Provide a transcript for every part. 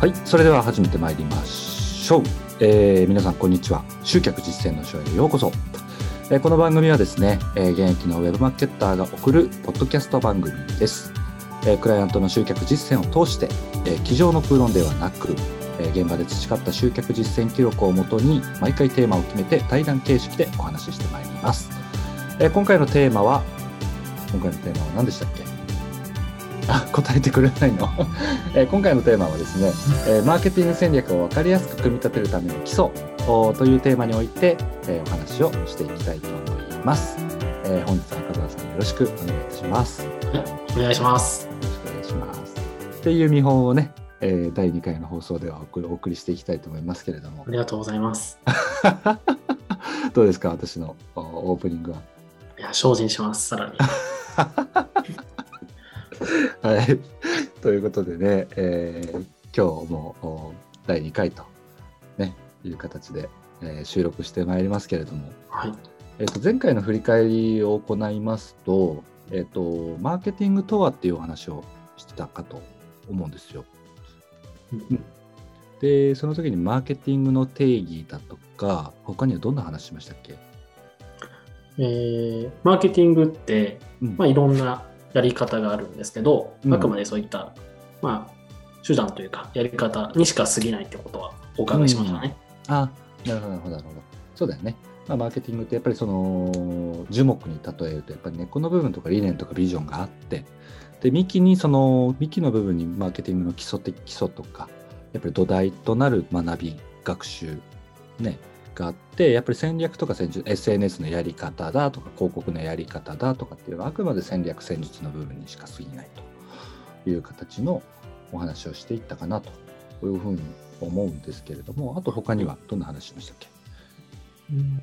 はい、それでは始めてまいりましょう。えー皆さんこんにちは。集客実践の書へようこそ。えーこの番組はですね、えー現役のウェブマーケッターが送るポッドキャスト番組です。えークライアントの集客実践を通して、えー机上の空論ではなく、え現場で培った集客実践記録をもとに毎回テーマを決めて対談形式でお話ししてまいります。え今回のテーマは、今回のテーマは何でしたっけ？あ、答えてくれないの、えー今回のテーマはですね、えーマーケティング戦略を分かりやすく組み立てるための基礎おというテーマにおいて、えーお話をしていきたいと思います。えー本日は赤澤さんよろしくお願いいたします。よお願いします。ろしくお願いします。っていう見本をね、えー第2回の放送ではお送りしていきたいと思いますけれどもあ、りがとうございます。どうですか、私のおオープニングは？いや、精進します、さらに。はい。ということでね、えー今日もお第2回と、ね、いう形で、えー収録してまいりますけれども、はい。えー、と前回の振り返りを行いますと,、えー、と、マーケティングとはっていうお話をしてたかと思うんですよ。うんで、その時にマーケティングの定義だとか、他にはどんな話しましたっけ、えーマーケティングって、うんまあ、いろんなやり方があるんですけど、うんあくまでそういった、まあ、手段というか、やり方にしか過ぎないってことはお伺いしましたね。あなるほど、なるほど、なるほど。そうだよね。まあ、マーケティングってやっぱりその樹木に例えるとやっぱり根っこの部分とか理念とかビジョンがあってで幹にその幹の部分にマーケティングの基礎的基礎とかやっぱり土台となる学び学習ねがあってやっぱり戦略とか戦術 SNS のやり方だとか広告のやり方だとかっていうのはあくまで戦略戦術の部分にしか過ぎないという形のお話をしていったかなというふうに思うんですけれどもあと他にはどんな話しましたっけ？うん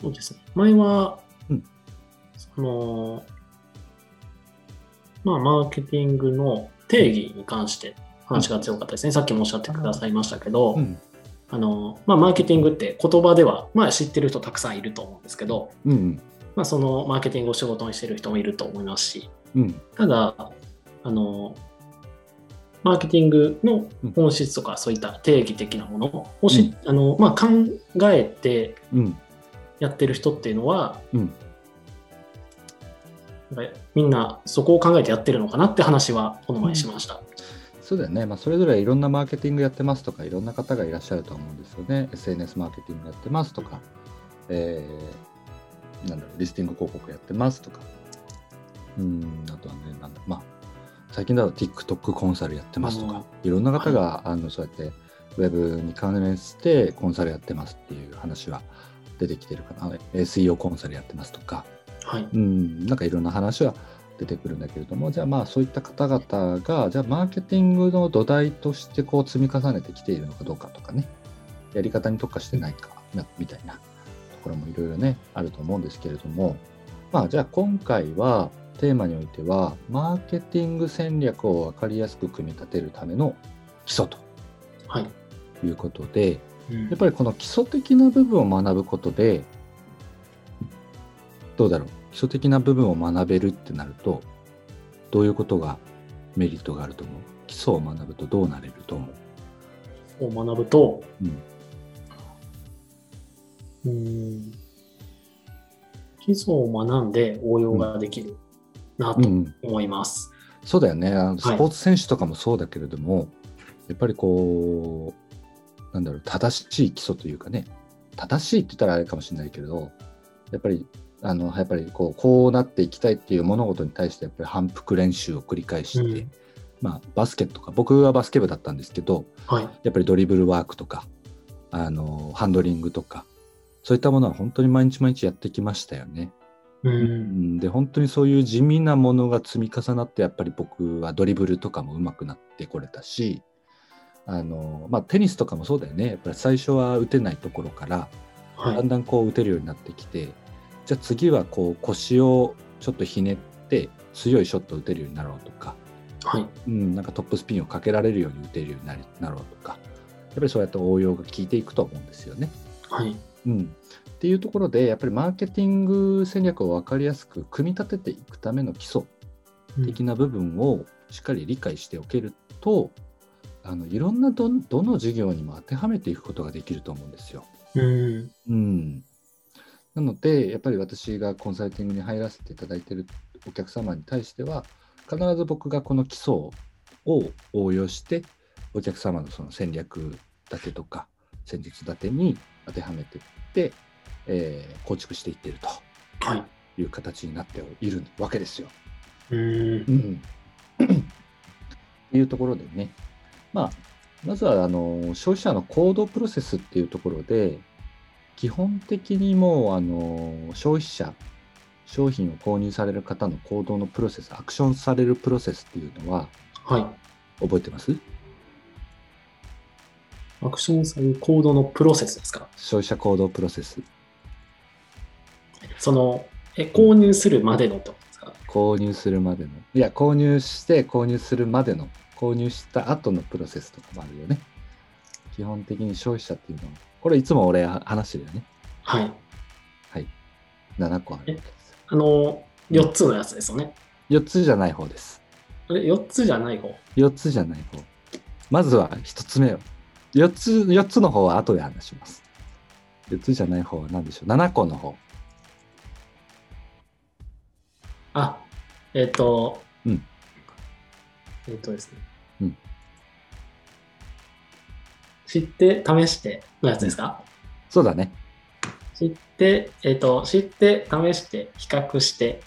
そうですね。前は、うんその、まあ、マーケティングの定義に関して話が強かったですね。さっきもおっしゃってくださいましたけど、うんあの、まあ、マーケティングって言葉では、まあ、知ってる人たくさんいると思うんですけど、うんまあ、そのマーケティングを仕事にしてる人もいると思いますし、うん。ただ、あの、マーケティングの本質とかそういった定義的なものをし、あのまあ、考えてうん。やってる人っていうのは、うん。みんなそこを考えてやってるのかなって話はこの前しました。そうだよね、まあ、それぞれいろんなマーケティングやってますとかいろんな方がいらっしゃると思うんですよね。SNS マーケティングやってますとか、えーなんだろうリスティング広告やってますとか。うんあとはねなんだまあ最近だと TikTok コンサルやってますとかいろんな方が、あのそうやってウェブに関連してコンサルやってますっていう話は出てきてるかな。SEO コンサルやってますとか。はい。うん、なんかいろんな話は出てくるんだけれども、じゃあまあそういった方々が、じゃあマーケティングの土台としてこう積み重ねてきているのかどうかとかね、やり方に特化してないかなみたいなところもいろいろね、あると思うんですけれども、まあじゃあ今回はテーマにおいては、マーケティング戦略を分かりやすく組み立てるための基礎と。はい。いうことで、うん。やっぱりこの基礎的な部分を学ぶことで、どうだろう、基礎的な部分を学べるってなると、どういうことがメリットがあると思う？基礎を学ぶとどうなれると思う？を学ぶと、うん。うん。基礎を学んで応用ができるなとうん、思います。そうだよね。あのスはい。ポーツ選手とかもそうだけれども、やっぱりこうなんだろう正しい基礎というかね。正しいって言ったらあれかもしれないけれどやっぱりあのやっぱりこうこうなっていきたいっていう物事に対してやっぱり反復練習を繰り返して、うんまあ、バスケとか僕はバスケ部だったんですけどはい。やっぱりドリブルワークとかあのハンドリングとかそういったものは本当に毎日毎日やってきましたよね。う。うんんで本当にそういう地味なものが積み重なってやっぱり僕はドリブルとかも上手くなってこれたしあの、まあ、テニスとかもそうだよねやっぱり最初は打てないところからはい。だんだんこう打てるようになってきてじゃあ次はこう腰をちょっとひねって強いショットを打てるようになろうとかはい。うん、なんかトップスピンをかけられるように打てるようになろうとか、やっぱりそうやって応用が効いていくと思うんですよね。はい。うん、っていうところで、やっぱりマーケティング戦略を分かりやすく組み立てていくための基礎的な部分をしっかり理解しておけると、あのいろんなどどの事業にも当てはめていくことができると思うんですよ。うん。うん、なのでやっぱり私がコンサルティングに入らせていただいているお客様に対しては必ず僕がこの基礎を応用してお客様のその戦略立てとか戦術立てに当てはめていって、えー構築していっているはい。という形になっているわけですよ。うん。うん、っていうところでね、まあ、まずはあの消費者の行動プロセスっていうところで、基本的にもうあの消費者、商品を購入される方の行動のプロセス、アクションされるプロセスっていうのははい。覚えてます？アクションされる行動のプロセスですか？消費者行動プロセス。その、え、購入するまでのとですか？購入するまでの。いや、購入して購入するまでの、購入した後のプロセスとかもあるよね。基本的に消費者っていうのは、これいつも俺話してるよね。はい。7個ある。あの、4つのやつですよね。4つじゃない方です。あれ、4つじゃない方？4つじゃない方。まずは1つ目を。4つ、4つの方は後で話します。4つじゃない方は何でしょう ?7 個の方。あ、えっ、と、うんえっ、とですね。うん知って、試してのやつですか、そうだね。知って、えっ、と、知って、試して、比較して、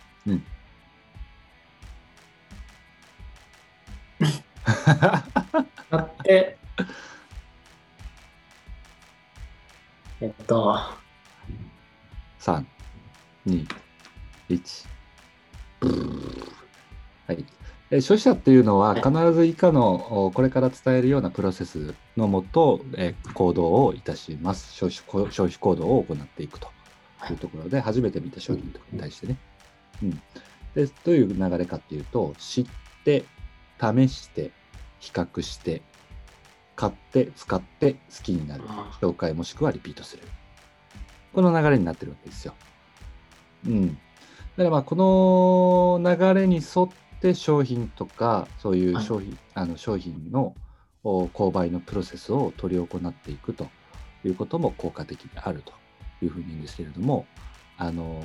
買って、えっと、3、2、1。はい。え費者っていうのははい。必ず以下のおこれから伝えるようなプロセスのもと、えー行動をいたします。消費こ消費行動を行っていくとい。うところで初めて見た商品とかに対してね。うん、でどういう流れかっていうと知って試して比較して買って使って好きになるあ紹介もしくはリピートする。この流れになってるわけですよ。うん。だからまあこの流れに沿って商品とかそういうはい商品,、あの商品のお購買のプロセスを取り行っていくということも効果的であるというふうに言うんですけれども、あの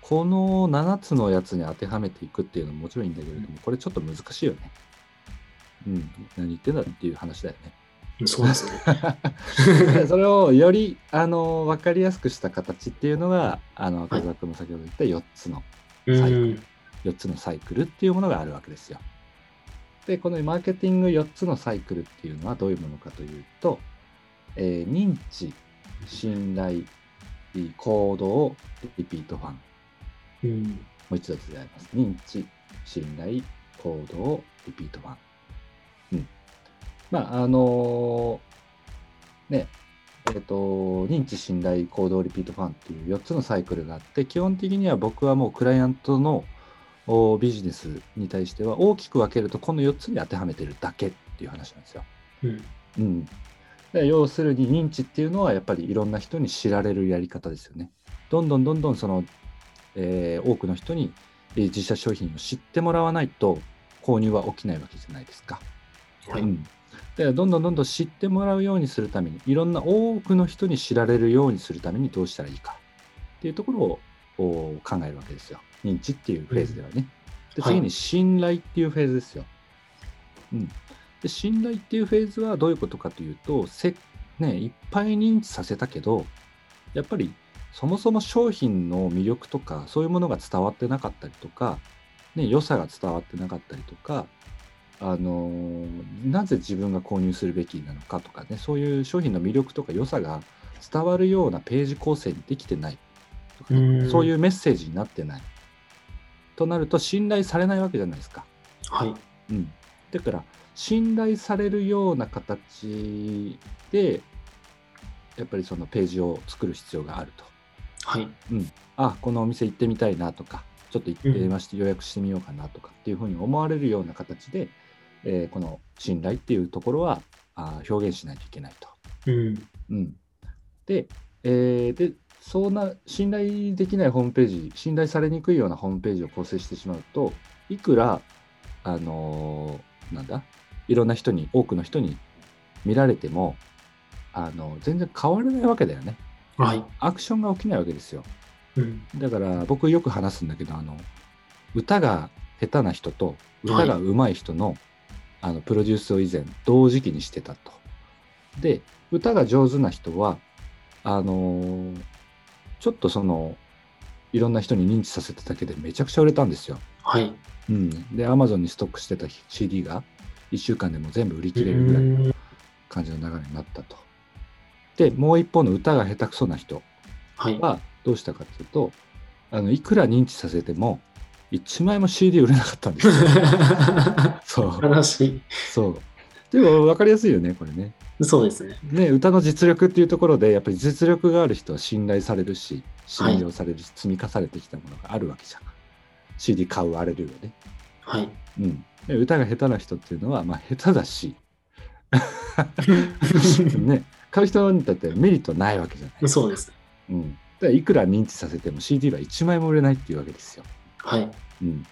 この7つのやつに当てはめていくっていうのももちろんいいんだけれども、これちょっと難しいよね。うん、何言ってんだっていう話だよね。そうですね。で それをよりあの分かりやすくした形っていうのがあの赤澤君も先ほど言った4つのうサイクルん。4つのサイクルっていうものがあるわけですよ。でこのマーケティング4つのサイクルっていうのはどういうものかというと、えー認知信頼行動リピートファンうん。もう一度であります。認知、信頼、行動、リピートファン。うん。まあ、あのーね、えっ、と、認知、信頼、行動、リピートファンっていう4つのサイクルがあって、基本的には僕はもうクライアントのビジネスに対しては大きく分けると、この4つに当てはめてるだけっていう話なんですよ。うん。うん。で要するに認知っていうのはやっぱりいろんな人に知られるやり方ですよね。どんどんどんどんその、えー多くの人にえー自社商品を知ってもらわないと購入は起きないわけじゃないですか。はい。うん。でどんどんどんどん知ってもらうようにするためにいろんな多くの人に知られるようにするためにどうしたらいいかっていうところをお考えるわけですよ。認知っていうフェーズではね。ではい次に信頼っていうフェーズですよ。うん。で信頼っていうフェーズはどういうことかというとせ、ね、いっぱい認知させたけどやっぱりそもそも商品の魅力とかそういうものが伝わってなかったりとか、ね、良さが伝わってなかったりとかあのーなぜ自分が購入するべきなのかとかねそういう商品の魅力とか良さが伝わるようなページ構成にできてないとかね、うんそういうメッセージになってないとなると信頼されないわけじゃないですか。はい。うん、だから信頼されるような形でやっぱりそのページを作る必要があると。はい。うん、あこのお店行ってみたいなとかちょっと行ってみまして、予約してみようかなとかっていうふうに思われるような形で、えーこの信頼っていうところはあー表現しないといけないと。うん。うん、で,、えーでそうな信頼できないホームページ信頼されにくいようなホームページを構成してしまうといくらあのーなんだいろんな人に多くの人に見られてもあの全然変わらないわけだよねはい。アクションが起きないわけですようん。だから僕よく話すんだけどあの歌が下手な人と歌が上手い人の,、あのプロデュースを以前同時期にしてたと。で歌が上手な人はあのーちょっとそのいろんな人に認知させただけでめちゃくちゃ売れたんですよ。はい。うん、で Amazon にストックしてた CD が1週間でも全部売り切れるぐらいのうん感じの流れになったと。でもう一方の歌が下手くそな人はい。はどうしたかっていうとあのいくら認知させても1枚も CD 売れなかったんですよ。そう悲しそうでも分かりやすいよねこれねい。そうですね。ね歌の実力っていうところでやっぱり実力がある人は信頼されるし信用されるし、積み重ねてきたものがあるわけじゃん CD 買うあれるよね、はい。うん、で歌が下手な人っていうのはまあ下手だし ね買う人にとってメリットないわけじゃない、そうです。うん、だからいくら認知させても CD は1枚も売れないっていうわけですよはい。うん、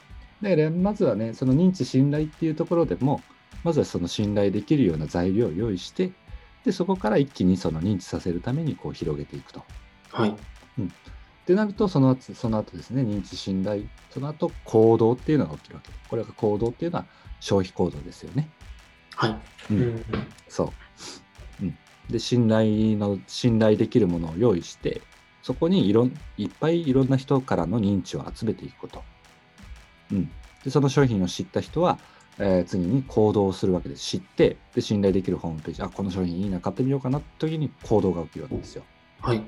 だからまずはねその認知信頼っていうところでもまずはその信頼できるような材料を用意してでそこから一気にその認知させるためにこう広げていくと。はい。ってなるとその後その後ですね認知信頼その後行動っていうのが起きるわけこれが行動っていうのは消費行動ですよね。はい。ううんん。そう、うん、で信頼の信頼できるものを用意してそこにいろんいっぱいいろんな人からの認知を集めていくこと、うん、でその商品を知った人は、えー次に行動をするわけです知ってで信頼できるホームページあこの商品いいな買ってみようかなって時に行動が起きるわけですよはい。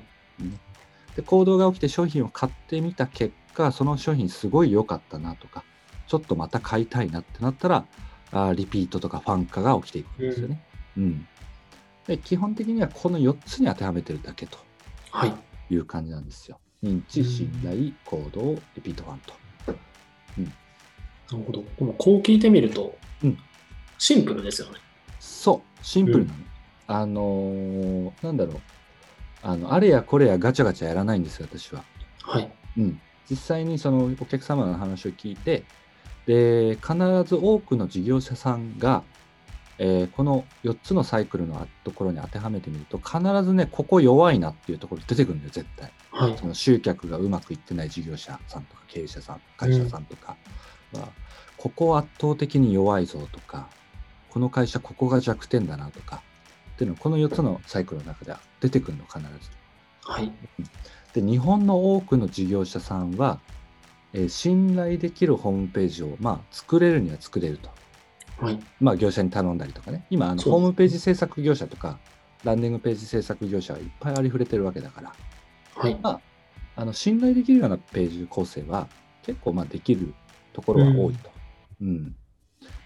で行動が起きて商品を買ってみた結果その商品すごい良かったなとかちょっとまた買いたいなってなったらあーリピートとかファン化が起きていくんですよね。うんで基本的にはこの4つに当てはめてるだけとはい。いう感じなんですよ。認知、信頼、行動、リピートファンと。なるほど。でもこう聞いてみると、うんシンプルですよね。そう、シンプルなの。あのーなんだろうあの。あれやこれやガチャガチャやらないんですよ、私は。はい。うん、実際にそのお客様の話を聞いてで必ず多くの事業者さんが、えーこの4つのサイクルのところに当てはめてみると必ずねここ弱いなっていうところ出てくるんだよ絶対はい。その集客がうまくいってない事業者さんとか経営者さん会社さんとかは、ここ圧倒的に弱いぞとかこの会社ここが弱点だなとかっていうのこの4つのサイクルの中では出てくるの必ず。はい。で日本の多くの事業者さんは、えー信頼できるホームページを、まあ、作れるには作れると、はい。まあ、業者に頼んだりとかね今あのホームページ制作業者とかランディングページ制作業者はいっぱいありふれてるわけだからはい。あの信頼できるようなページ構成は結構まあできるところは多いと、うん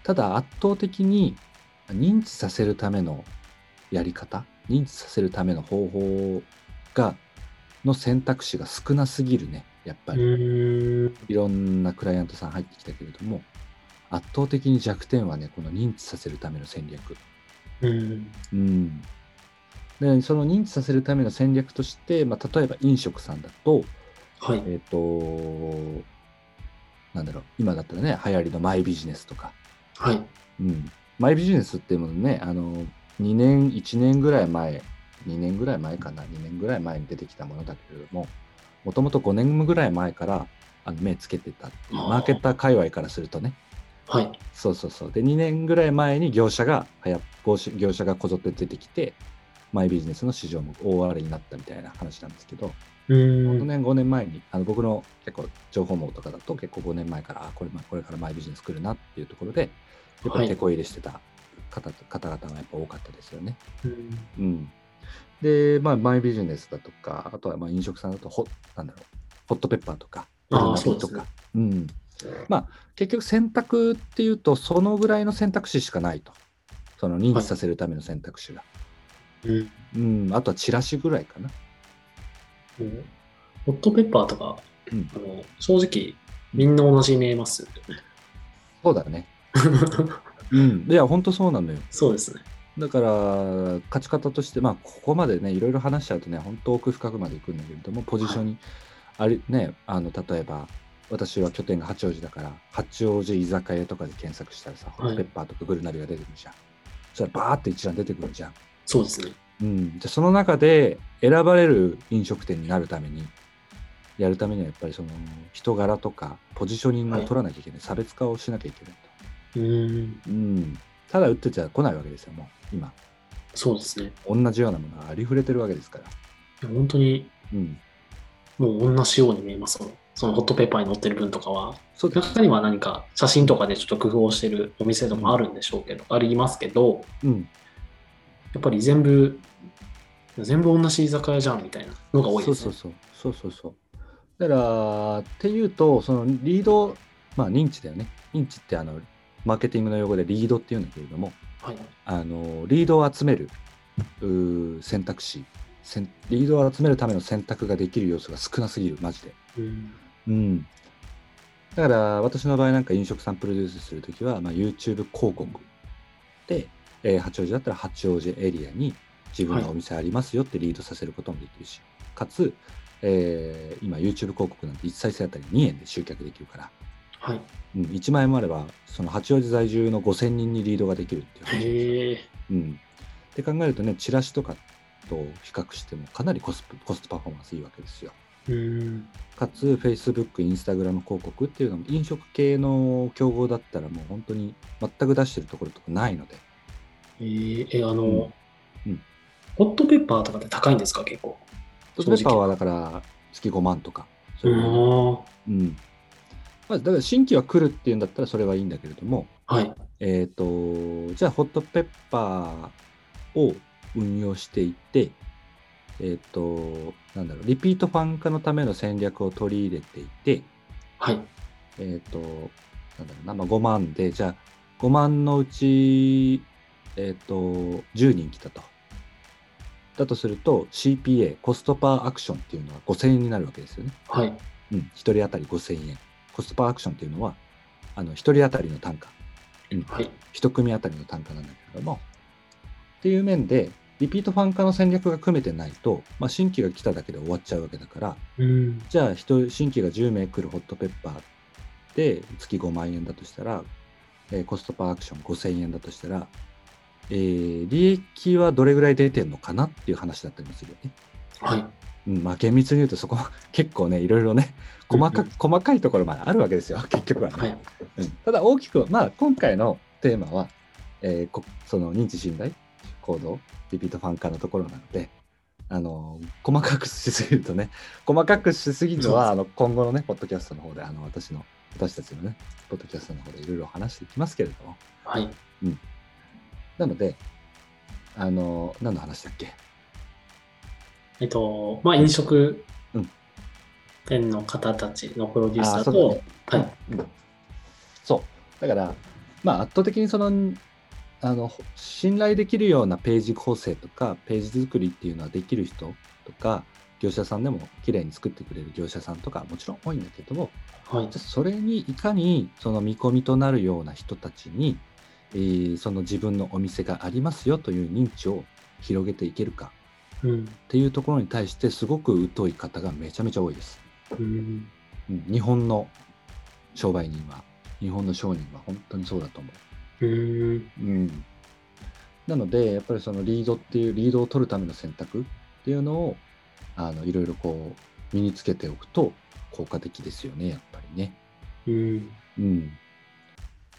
ただ圧倒的に認知させるためのやり方認知させるための方法がの選択肢が少なすぎるねやっぱうり、ーん。いろんなクライアントさん入ってきたけれども圧倒的に弱点はねこの認知させるための戦略うん。うんでその認知させるための戦略として、まあ、例えば飲食さんだとはい。えっ、と、なんだろう、今だったらね、流行りのマイビジネスとか、はい。うん、マイビジネスっていうものね、あの、2年、1年ぐらい前、2年ぐらい前かな、2年ぐらい前に出てきたものだけれども、もともと5年ぐらい前からあの目つけてたっていう、マーケッター界隈からするとね、はい。そうそうそう。で、2年ぐらい前に業者が、はや業者がこぞって出てきて、マイビジネスの市場も大荒れになったみたいな話なんですけど、う4ん。年、5年前に、あの僕の結構情報網とかだと結構5年前から、あこれまあこれからマイビジネス来るなっていうところで、やっぱり手こ入れしてた方,、方々がやっぱ多かったですよね。うんうん。で、まあ、マイビジネスだとか、あとはまあ飲食さんだとホ、なんだろう、ホットペッパーとか、そうとか。うん。まあ、結局選択っていうと、そのぐらいの選択肢しかないと。その認知させるための選択肢が。うん。うん、あとはチラシぐらいかな。ホットペッパーとか、うんあの正直、みんな同じに見えますよね。そうだね。うん。いや、本当そうなのよ。そうですね。だから、勝ち方として、まあ、ここまでね、いろいろ話しちゃうとね、本当奥深くまでいくんだけれども、ポジションに、あれね、あの、例えば、私は拠点が八王子だから、八王子居酒屋とかで検索したらさ、はいペッパーとかグルナビが出てくるじゃん。そしたらバーって一覧出てくるじゃん。そうですね。うん、じゃあその中で選ばれる飲食店になるために、やるためにはやっぱりその人柄とかポジショニングを取らなきゃいけない、差別化をしなきゃいけないと。うーん。うん、ただ打ってちゃ来ないわけですよ、もう今。そうですね。同じようなものがありふれてるわけですから。本当にうん、もう同じように見えますもん。そのホットペッパーに載ってる分とかは、そう。中には何か写真とかでちょっと工夫をしてるお店とかもあるんでしょうけど、ありますけど、うん、やっぱり全部、全部同じ居酒屋じゃんみたいなのが多いですね。そうそうそう。そうそうそう。だから、っていうと、そのリード、まあ認知だよね。認知ってあの、マーケティングの用語でリードっていうんだけれども、はい。あのリードを集める選択肢リードを集めるための選択ができる要素が少なすぎるマジでうん。うんだから私の場合なんか飲食さんプロデュースするときは、まあ、YouTube 広告で、えー八王子だったら八王子エリアに自分のお店ありますよってリードさせることもできるし、かつ、えー今 YouTube 広告なんて1再生あたり2円で集客できるから、はい。うん、1万円もあればその八王子在住の5000人にリードができるっていう話です。うん。って考えるとね、チラシとかと比較してもかなりコスプコストパフォーマンスいいわけですよ。うん。かつ、Facebook、Instagram 広告っていうのも飲食系の競合だったらもう本当に全く出してるところとかないので、えー、え、あの、うんうんホットペッパーとかって高いんですか、結構？トップペッパーはだから月5万とか、そういうあうん。まあ、だから新規は来るっていうんだったらそれはいいんだけれども、あ。はい。えっ、と、じゃあホットペッパーを運用していって、えっ、と、なんだろう、リピートファン化のための戦略を取り入れていて、はい。えっ、と、なんだろうな、まあ、5万で、じゃあ5万のうち、えっ、と、10人来たと。だとすると CPA、コストパーアクションっていうのは5000円になるわけですよね。はい。うん、1人当たり5000円。コストパーアクションっていうのは、あの1人当たりの単価。うんはい。一組当たりの単価なんだけれども、っていう面で、リピートファン化の戦略が組めてないと、まあ、新規が来ただけで終わっちゃうわけだから、うん。じゃあ人、新規が10名来るホットペッパーで月5万円だとしたら、えーコストパーアクション5000円だとしたら、えー利益はどれぐらい出てるのかなっていう話だったりもするよね。はい。うん、まあ厳密に言うとそこは 結構ね、いろいろね、細かうん細かいところまであるわけですよ、結局はね。はい。うんただ大きく、まあ、今回のテーマは、えーこその認知信頼行動リピートファン化のところなのであの細かくしすぎるとね細かくしすぎるのはあの今後のねポッドキャストの方であの私の私たちのねポッドキャストの方でいろいろ話していきますけれどもはい。なのであの何の話だっけ？えっと、まあ、飲食うん。店の方たちのプロデュースだと、あーそうだね。はい。うん。そう。だからまあ圧倒的にそのあの信頼できるようなページ構成とかページ作りっていうのはできる人とか業者さんでも綺麗に作ってくれる業者さんとかもちろん多いんだけどもはい。それにいかにその見込みとなるような人たちに、えーその自分のお店がありますよという認知を広げていけるかうん。っていうところに対してすごく疎い方がめちゃめちゃ多いです。うん。うん、日本の商売人は日本の商人は本当にそうだと思う。うん。うん、なのでやっぱりそのリードっていうリードを取るための選択っていうのをあのいろいろこう身につけておくと効果的ですよねやっぱりね。うん。うん、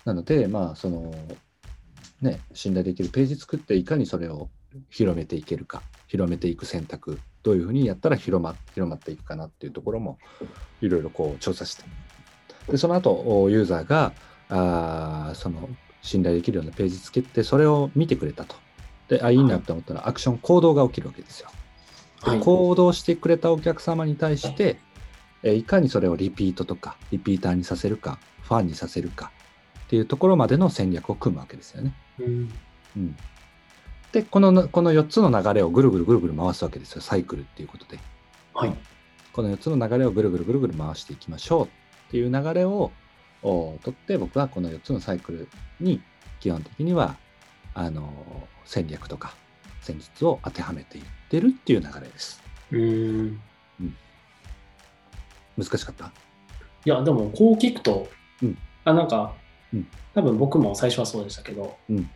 なのでまあそのね信頼できるページ作っていかにそれを広めていけるか広めていく選択どういうふうにやったら広ま広まっていくかなっていうところもいろいろこう調査してでその後おユーザーがあーその信頼できるようなページつけてそれを見てくれたとであいいなって思ったらアクション行動が起きるわけですよ。ではい。行動してくれたお客様に対して、えーいかにそれをリピートとかリピーターにさせるかファンにさせるかっていうところまでの戦略を組むわけですよね。うん。うん、でこのこの4つの流れをぐるぐるぐるぐる回すわけですよサイクルっていうことで。はい。この4つの流れをぐるぐるぐるぐる回していきましょうっていう流れをおとって僕はこの4つのサイクルに基本的にはあの戦略とか戦術を当てはめていってるっていう流れです。うん。難しかった？いや、でもこう聞くと、うんあなんか、うん多分僕も最初はそうでしたけど、うん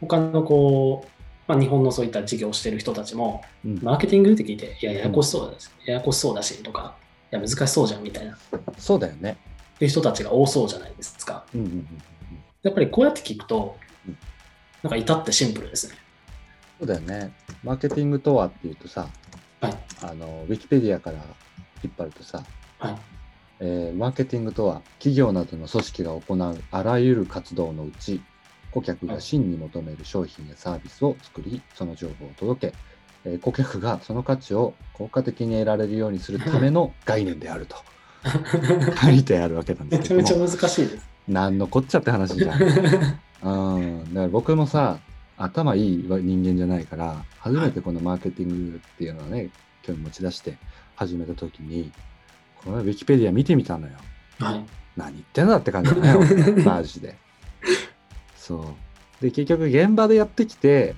他のこう、まあ、日本のそういった事業をしてる人たちも、うんマーケティングって聞いて、いや、ややこしそうだし、ややこしそうだしとか、いや、難しそうじゃんみたいな、そうだよね。っていう人たちが多そうじゃないですか。うんうんうんうん。やっぱりこうやって聞くとうん、なんか至ってシンプルですね。そうだよね。マーケティングとはっていうとさ、はい。あの、ウィキペディアから引っ張るとさ、はい。えーマーケティングとは企業などの組織が行うあらゆる活動のうち顧客が真に求める商品やサービスを作りその情報を届け、えー顧客がその価値を効果的に得られるようにするための 概念であると書いてあるわけなんでめすけどもちゃめちゃ難しいです。なんのこっちゃって話じゃん。うん、だから僕もさ頭いい人間じゃないから初めてこのマーケティングっていうのをね今日持ち出して始めた時にこのウィキペディア見てみたのよ。はい。何言ってんだって感じだね俺 マジで。そうで結局現場でやってきて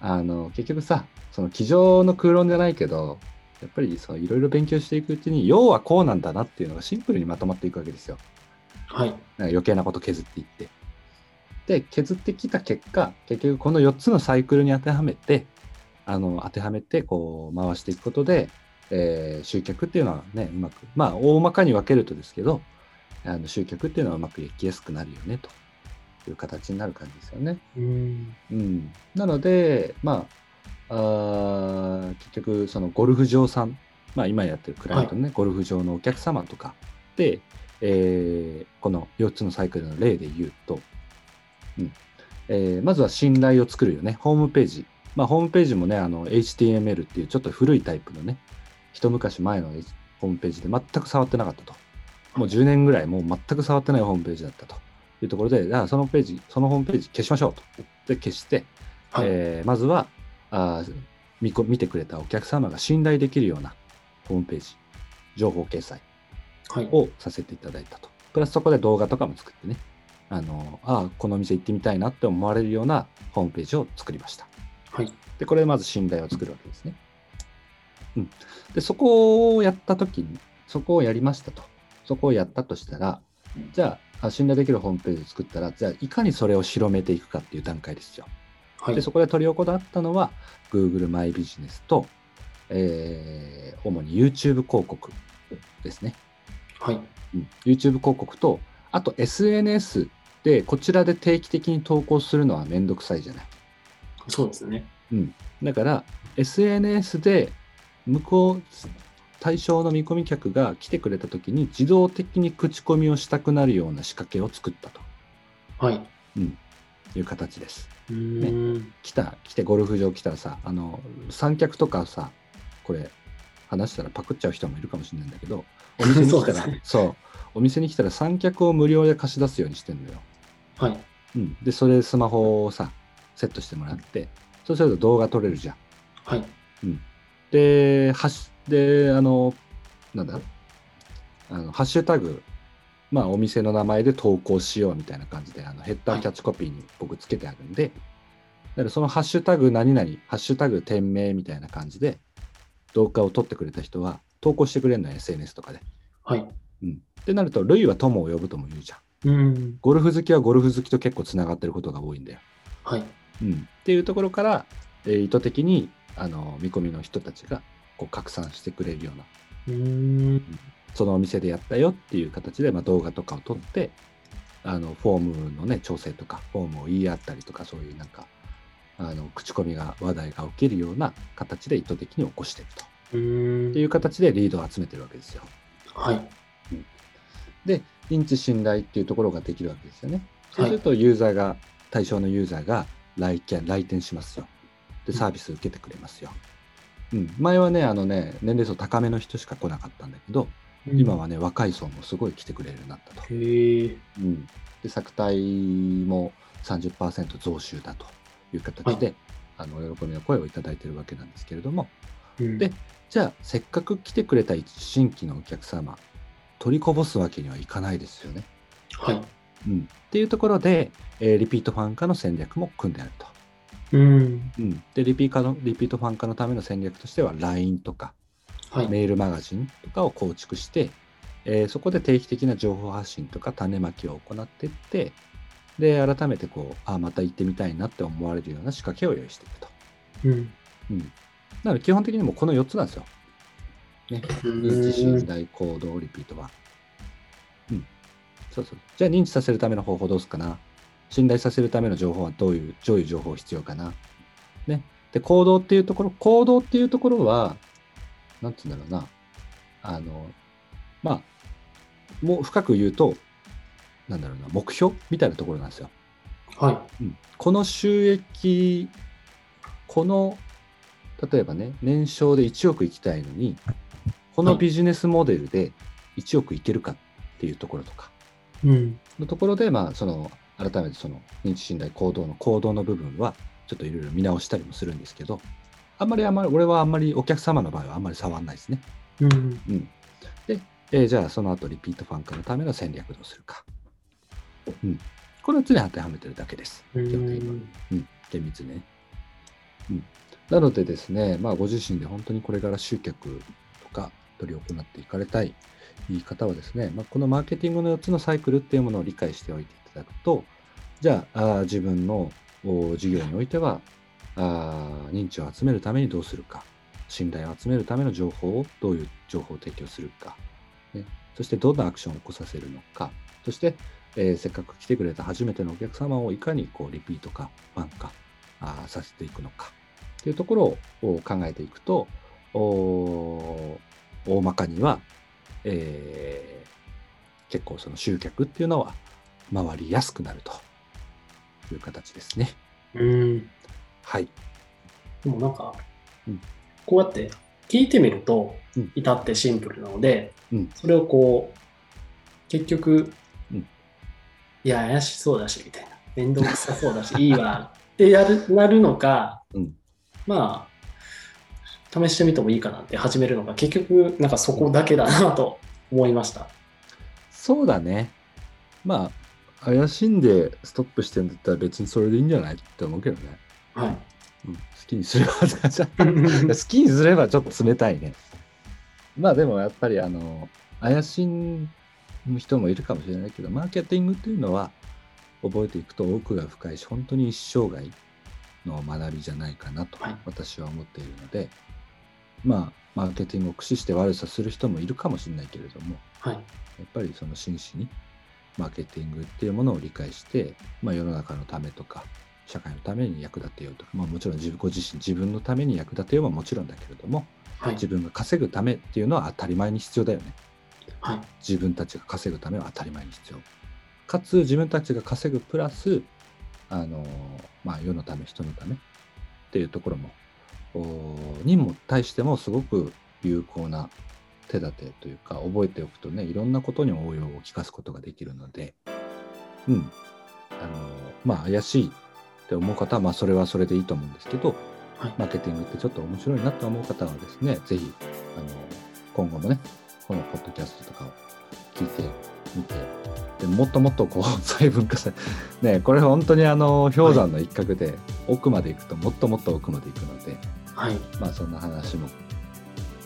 あの結局さその机上の空論じゃないけどやっぱりそういろいろ勉強していくうちに要はこうなんだなっていうのがシンプルにまとまっていくわけですよ。はい。なんか余計なこと削っていって。で、削ってきた結果、結局この4つのサイクルに当てはめて、あの、当てはめて、こう、回していくことで、えー集客っていうのはね、うまく、まあ、大まかに分けるとですけど、あの集客っていうのはうまくいきやすくなるよね、という形になる感じですよね。うん。うん。なので、まあ、あー結局、そのゴルフ場さん、まあ、今やってるクライアントのね、ゴルフ場のお客様とかで、えーこの4つのサイクルの例で言うと、うんえーまずは信頼を作るよね、ホームページ。まあ、ホームページもね、あの HTML っていうちょっと古いタイプのね、一昔前のホームページで全く触ってなかったと。もう10年ぐらいもう全く触ってないホームページだったというところで、じゃあそのページ、そのホームページ消しましょうと。で、消して、はい。えーまずはあー見こ見てくれたお客様が信頼できるようなホームページ、情報掲載はい。をさせていただいたと。プラスそこで動画とかも作ってね、あのああ、このお店行ってみたいなって思われるようなホームページを作りました。はい。で、これでまず信頼を作るわけですね。うん。で、そこをやったときに、そこをやりましたと。そこをやったとしたら、じゃあ、あ信頼できるホームページを作ったら、じゃあ、いかにそれを広めていくかっていう段階ですよ。はいで、。そこで取り行ったのは、Google マイビジネスと、えー主に YouTube 広告ですね。はい。うん YouTube 広告と、あと SNS で、こちらで定期的に投稿するのはめんどくさいじゃない。そうですね。だから、SNS で向こう、対象の見込み客が来てくれたときに自動的に口コミをしたくなるような仕掛けを作ったとはい。いう形です。うーん。来た、来てゴルフ場来たらさ、あの、三脚とかさ、これ、話したらパクっちゃう人もいるかもしれないんだけど、お店に来たら、そうねそう、お店に来たら三脚を無料で貸し出すようにしてんのよ。はい。うん。で、それスマホをさ、セットしてもらって、そうすると動画撮れるじゃん。はい。で、ハッシュ、で、あの、なんだ？あの、ハッシュタグ、まあ、お店の名前で投稿しようみたいな感じで、あの、ヘッダーキャッチコピーに僕つけてあるんで、だからそのハッシュタグ何々、ハッシュタグ店名みたいな感じで、動画を撮ってくれた人は投稿してくれるのよ、SNS とかで。はい。うん。ってなると、類は友を呼ぶとも言うじゃん。うん。ゴルフ好きはゴルフ好きと結構つながってることが多いんだよ。はい。うん、っていうところから、えー意図的にあの見込みの人たちがこう拡散してくれるようなうーん。そのお店でやったよっていう形で、まあ、動画とかを撮ってあのフォームのね調整とかフォームを言い合ったりとかそういうなんかあの口コミが話題が起きるような形で意図的に起こしていくと。っていう形でリードを集めてるわけですよ。はい。で認知信頼っていうところができるわけですよね。そうするとユーザーが、対象のユーザーが来店来店しますよ。で、サービス受けてくれますよ。うん、前はね、あのね、年齢層高めの人しか来なかったんだけど、今はね、若い層もすごい来てくれるようになったと。うん、で、作体も30%増収だという形で、あの、お喜びの声をいただいているわけなんですけれども、うんでじゃあ、せっかく来てくれた新規のお客様、取りこぼすわけにはいかないですよね。はい。うん、っていうところで、えーリピートファン化の戦略も組んであると。うん。うん、でリピーカの、リピートファン化のための戦略としては、LINE とか、はい。メールマガジンとかを構築して、えーそこで定期的な情報発信とか種まきを行っていって、で、改めてこう、あ、また行ってみたいなって思われるような仕掛けを用意していくと。うん。うん。なので基本的にもうこの4つなんですよ。ね。認知、信頼、行動、リピートは。うん。そうそう。じゃあ認知させるための方法どうするかな信頼させるための情報はどういう、どういう情報必要かなね。で、行動っていうところ、行動っていうところは、なんて言うんだろうな。あの、まあ、もう深く言うと、なんだろうな、目標みたいなところなんですよ。はい。うんこの収益、この、例えばね、年商で1億いきたいのに、このビジネスモデルで1億いけるかっていうところとか、うん。のところで、まあ、その、改めてその認知信頼行動の行動の部分は、ちょっといろいろ見直したりもするんですけど、あんまりあんまり、俺はあんまりお客様の場合はあんまり触らないですね。うん。うん。で、えーじゃあその後リピートファン化のための戦略どうするか。うん。これを常に当てはめてるだけです。う基本的には。ん。うん、厳密ね。うん。なのでですね、まあ、ご自身で本当にこれから集客とか取り行っていかれたい方はですね、まあ、このマーケティングの4つのサイクルっていうものを理解しておいていただくと、じゃあ、自分の事業においてはあ認知を集めるためにどうするか、信頼を集めるための情報をどういう情報を提供するか、ね、そしてどんなアクションを起こさせるのか、そして、えーせっかく来てくれた初めてのお客様をいかにこうリピートかファン化あさせていくのかっていうところを考えていくと、お大まかには、えー結構その集客っていうのは回りやすくなるという形ですね。うん。はい。でもなんか、うんこうやって聞いてみるとうん、至ってシンプルなので、うんそれをこう、結局、うんいや、怪しそうだし、みたいな。面倒くさそうだし、いいわ、ってやる、なるのか、うんまあ、試してみてもいいかなって始めるのが、結局、なんかそこだけだなと思いました。そうだね。まあ、怪しんでストップしてんだったら別にそれでいいんじゃないって思うけどね。はい。うん、好きにすれば好きにすればちょっと冷たいね。まあでもやっぱりあの怪しむ人もいるかもしれないけどマーケティングっていうのは覚えていくと奥が深いし本当に一生涯の学びじゃないかなとはい私は思っているので、まあマーケティングを駆使して悪さする人もいるかもしれないけれどもはい。やっぱりその真摯にマーケティングっていうものを理解して、まあ、世の中のためとか社会のために役立てようとか、まあ、もちろん自分ご自身自分のために役立てようはもちろんだけれどもはい。自分が稼ぐためっていうのは当たり前に必要だよねはい。自分たちが稼ぐためは当たり前に必要かつ自分たちが稼ぐプラスあの、まあ、世のため人のためっていうところもおにも対してもすごく有効な手立てというか覚えておくとねいろんなことに応用を利かすことができるのでうんあのまあ怪しいって思う方はまあそれはそれでいいと思うんですけどはい。マーケティングってちょっと面白いなと思う方はですね、ぜひ、あの、今後もね、このポッドキャストとかを聞いてみて、でもっともっとこう 細分化され、ね、これ本当にあの、氷山の一角で、奥まで行くともっともっと奥まで行くので、はい。まあそんな話も、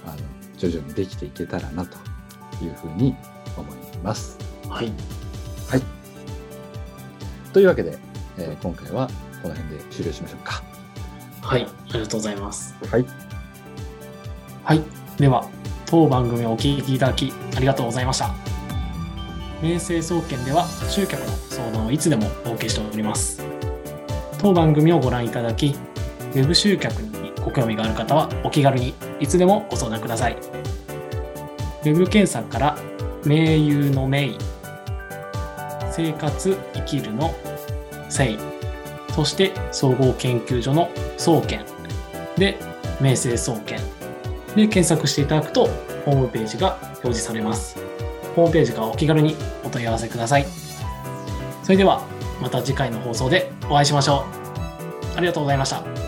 あの、徐々にできていけたらなというふうに思います。はい。はい。というわけで、えー今回はこの辺で終了しましょうか。はい。ありがとうございます。はい。はい。では、当番組をお聞きいただきありがとうございました。明星総研では集客の相談をいつでもお受けしております。当番組をご覧いただき、ウェブ集客にご興味がある方はお気軽にいつでもご相談ください。ウェブ検索から、名優の名、生活生きるの生、そして総合研究所の総研で、明星総研で検索していただくとホームページが表示されます。ホームページからお気軽にお問い合わせください。それではまた次回の放送でお会いしましょう。ありがとうございました。